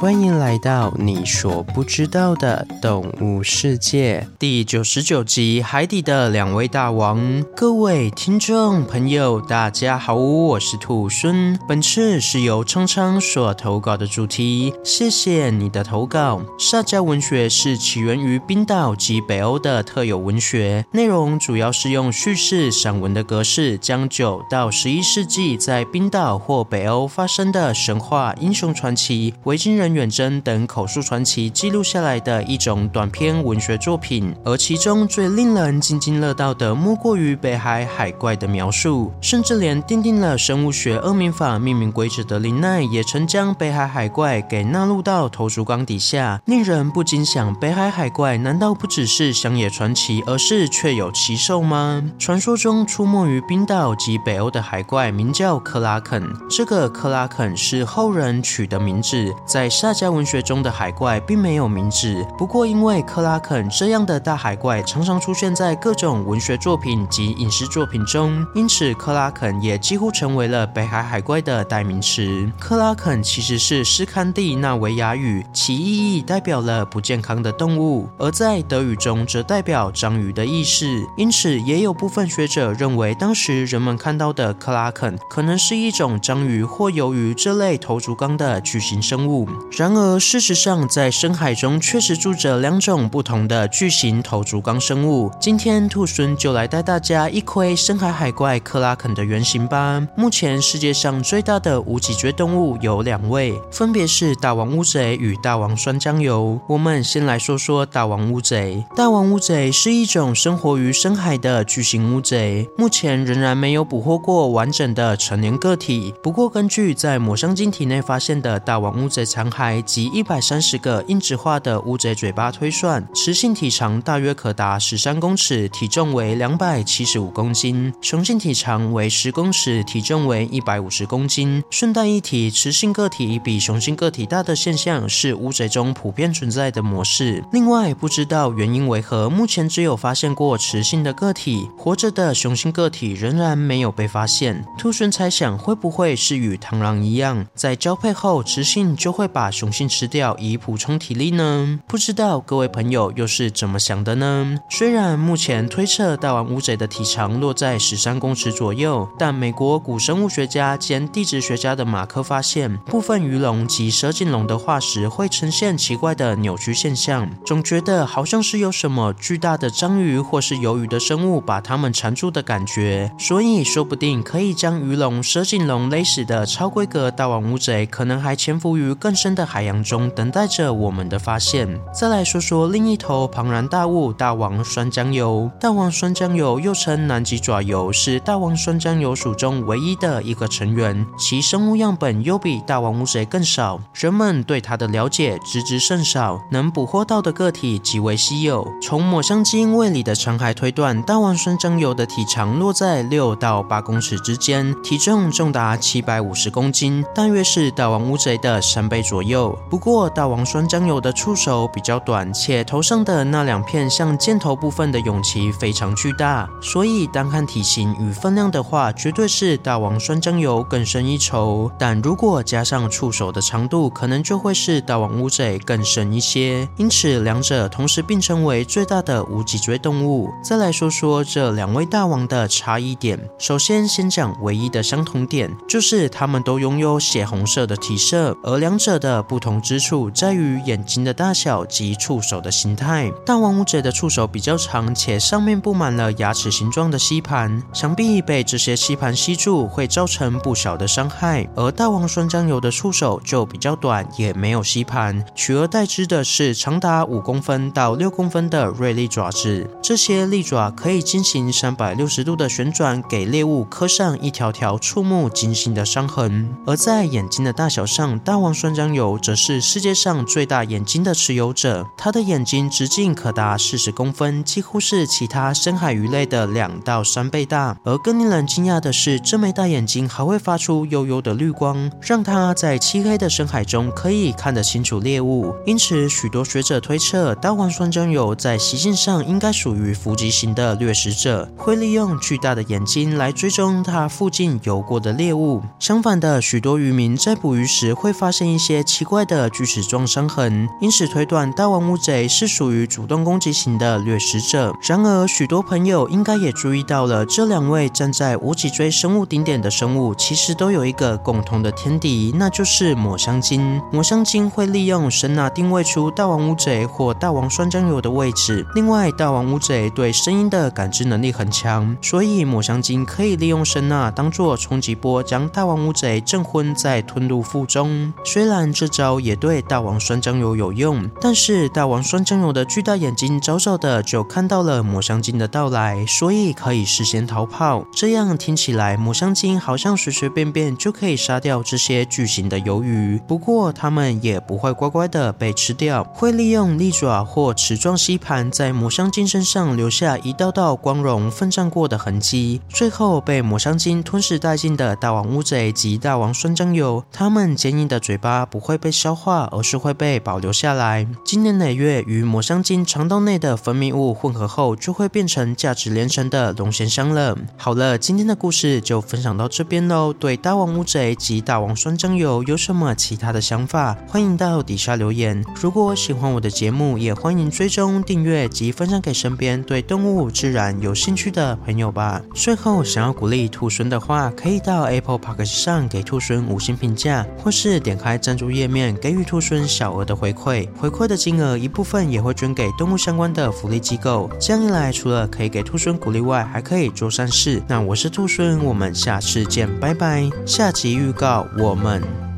欢迎来到你所不知道的动物世界第九十九集《海底的两位大王》。各位听众朋友，大家好，我是兔孙。本次是由昌昌所投稿的主题，谢谢你的投稿。萨迦文学是起源于冰岛及北欧的特有文学，内容主要是用叙事散文的格式，将九到十一世纪在冰岛或北欧发生的神话、英雄传奇、维京人远征等口述传奇记录下来的一种短篇文学作品，而其中最令人津津乐道的，莫过于北海海怪的描述，甚至连奠定了生物学二名法命名规则的林奈，也曾将北海海怪给纳入到头足纲底下。令人不禁想，北海海怪难道不只是乡野传奇，而是确有其兽吗？传说中出没于冰岛及北欧的海怪名叫克拉肯，这个克拉肯是后人取的名字，在萨迦文学中的海怪并没有名字，不过因为克拉肯这样的大海怪常常出现在各种文学作品及影视作品中，因此克拉肯也几乎成为了北海海怪的代名词。克拉肯其实是斯堪的纳维亚语，其意义代表了不健康的动物，而在德语中则代表章鱼的意思。因此，也有部分学者认为，当时人们看到的克拉肯可能是一种章鱼或鱿鱼这类头足纲的巨型生物。然而，事实上，在深海中确实住着两种不同的巨型头足纲生物。今天，兔孙就来带大家一窥深海海怪克拉肯的原型吧。目前世界上最大的无脊椎动物有两位，分别是大王乌贼与大王酸浆鱿。我们先来说说大王乌贼。大王乌贼是一种生活于深海的巨型乌贼，目前仍然没有捕获过完整的成年个体。不过，根据在抹香鲸体内发现的大王乌贼残骸，及一百三十个硬质化的乌贼嘴巴推算，雌性体长大约可达十三公尺，体重为两百七十五公斤；雄性体长为十公尺，体重为一百五十公斤。顺带一提，雌性个体比雄性个体大的现象是乌贼中普遍存在的模式。另外，不知道原因为何，目前只有发现过雌性的个体，活着的雄性个体仍然没有被发现。兔猻猜想，会不会是与螳螂一样，在交配后，雌性就会把雄性吃掉以补充体力呢？不知道各位朋友又是怎么想的呢？虽然目前推测大王乌贼的体长落在十三公尺左右，但美国古生物学家兼地质学家的马克发现，部分鱼龙及蛇颈龙的化石会呈现奇怪的扭曲现象，总觉得好像是有什么巨大的章鱼或是鱿鱼的生物把它们缠住的感觉。所以说不定可以将鱼龙、蛇颈龙勒死的超规格大王乌贼，可能还潜伏于更深的海洋。中等待着我们的发现。再来说说另一头庞然大物——大王酸浆鱿。大王酸浆鱿又称南极爪鱿，是大王酸浆鱿属中唯一的一个成员。其生物样本又比大王乌贼更少，人们对它的了解知之甚少，能捕获到的个体极为稀有。从抹香鲸胃里的残骸推断，大王酸浆鱿的体长落在六到八公尺之间，体重重达七百五十公斤，大约是大王乌贼的三倍左右。左右不过，大王酸浆鱿的触手比较短，且头上的那两片像箭头部分的勇鳍非常巨大，所以单看体型与分量的话，绝对是大王酸浆鱿更胜一筹。但如果加上触手的长度，可能就会是大王乌贼更胜一些。因此，两者同时并称为最大的无脊椎动物。再来说说这两位大王的差异点。首先，先讲唯一的相同点，就是他们都拥有血红色的体色，而两者的的不同之处在于眼睛的大小及触手的形态。大王乌贼的触手比较长，且上面布满了牙齿形状的吸盘，想必被这些吸盘吸住会造成不小的伤害。而大王酸浆鱿的触手就比较短，也没有吸盘，取而代之的是长达五公分到六公分的锐利爪子。这些利爪可以进行三百六十度的旋转，给猎物刻上一条条触目惊心的伤痕。而在眼睛的大小上，大王酸浆鱿则是。世界上最大眼睛的持有者，它的眼睛直径可达四十公分，几乎是其他深海鱼类的两到三倍大。而更令人惊讶的是，这枚大眼睛还会发出幽幽的绿光，让它在漆黑的深海中可以看得清楚猎物。因此，许多学者推测，大王酸浆鱿在习性上应该属于伏击型的掠食者，会利用巨大的眼睛来追踪它附近游过的猎物。相反的，许多渔民在捕鱼时会发现一些奇怪的锯齿状伤痕，因此推断大王乌贼是属于主动攻击型的掠食者。然而，许多朋友应该也注意到了，这两位站在无脊椎生物顶点的生物，其实都有一个共同的天敌，那就是抹香鲸。抹香鲸会利用声纳定位出大王乌贼或大王酸浆鱿的位置。另外，大王乌贼对声音的感知能力很强，所以抹香鲸可以利用声纳当作冲击波，将大王乌贼震昏再吞入腹中。虽然这招也对大王酸浆鱿有用，但是大王酸浆鱿的巨大眼睛早早的就看到了抹香鲸的到来，所以可以事先逃跑。这样听起来，抹香鲸好像随随便便就可以杀掉这些巨型的鱿鱼。不过，它们也不会乖乖的被吃掉，会利用利爪或齿状吸盘在抹香鲸身上留下一道道光荣奋战过的痕迹。最后被抹香鲸吞噬殆尽的大王乌贼及大王酸浆鱿，它们坚硬的嘴巴不会会被消化，而是会被保留下来，经年累月与抹香鲸肠道内的分泌物混合后，就会变成价值连城的龙涎香了。好了，今天的故事就分享到这边喽。对大王乌贼及大王酸浆鱿有什么其他的想法？欢迎到底下留言。如果喜欢我的节目，也欢迎追踪订阅及分享给身边对动物自然有兴趣的朋友吧。最后，想要鼓励兔孙的话，可以到 Apple Podcast 上给兔孙五星评价，或是点开赞助页面给予兔孙小额的回馈。回馈的金额一部分也会捐给动物相关的福利机构。这样一来，除了可以给兔孙鼓励外，还可以做善事。那我是兔孙，我们下次见，拜拜。下集预告，我们。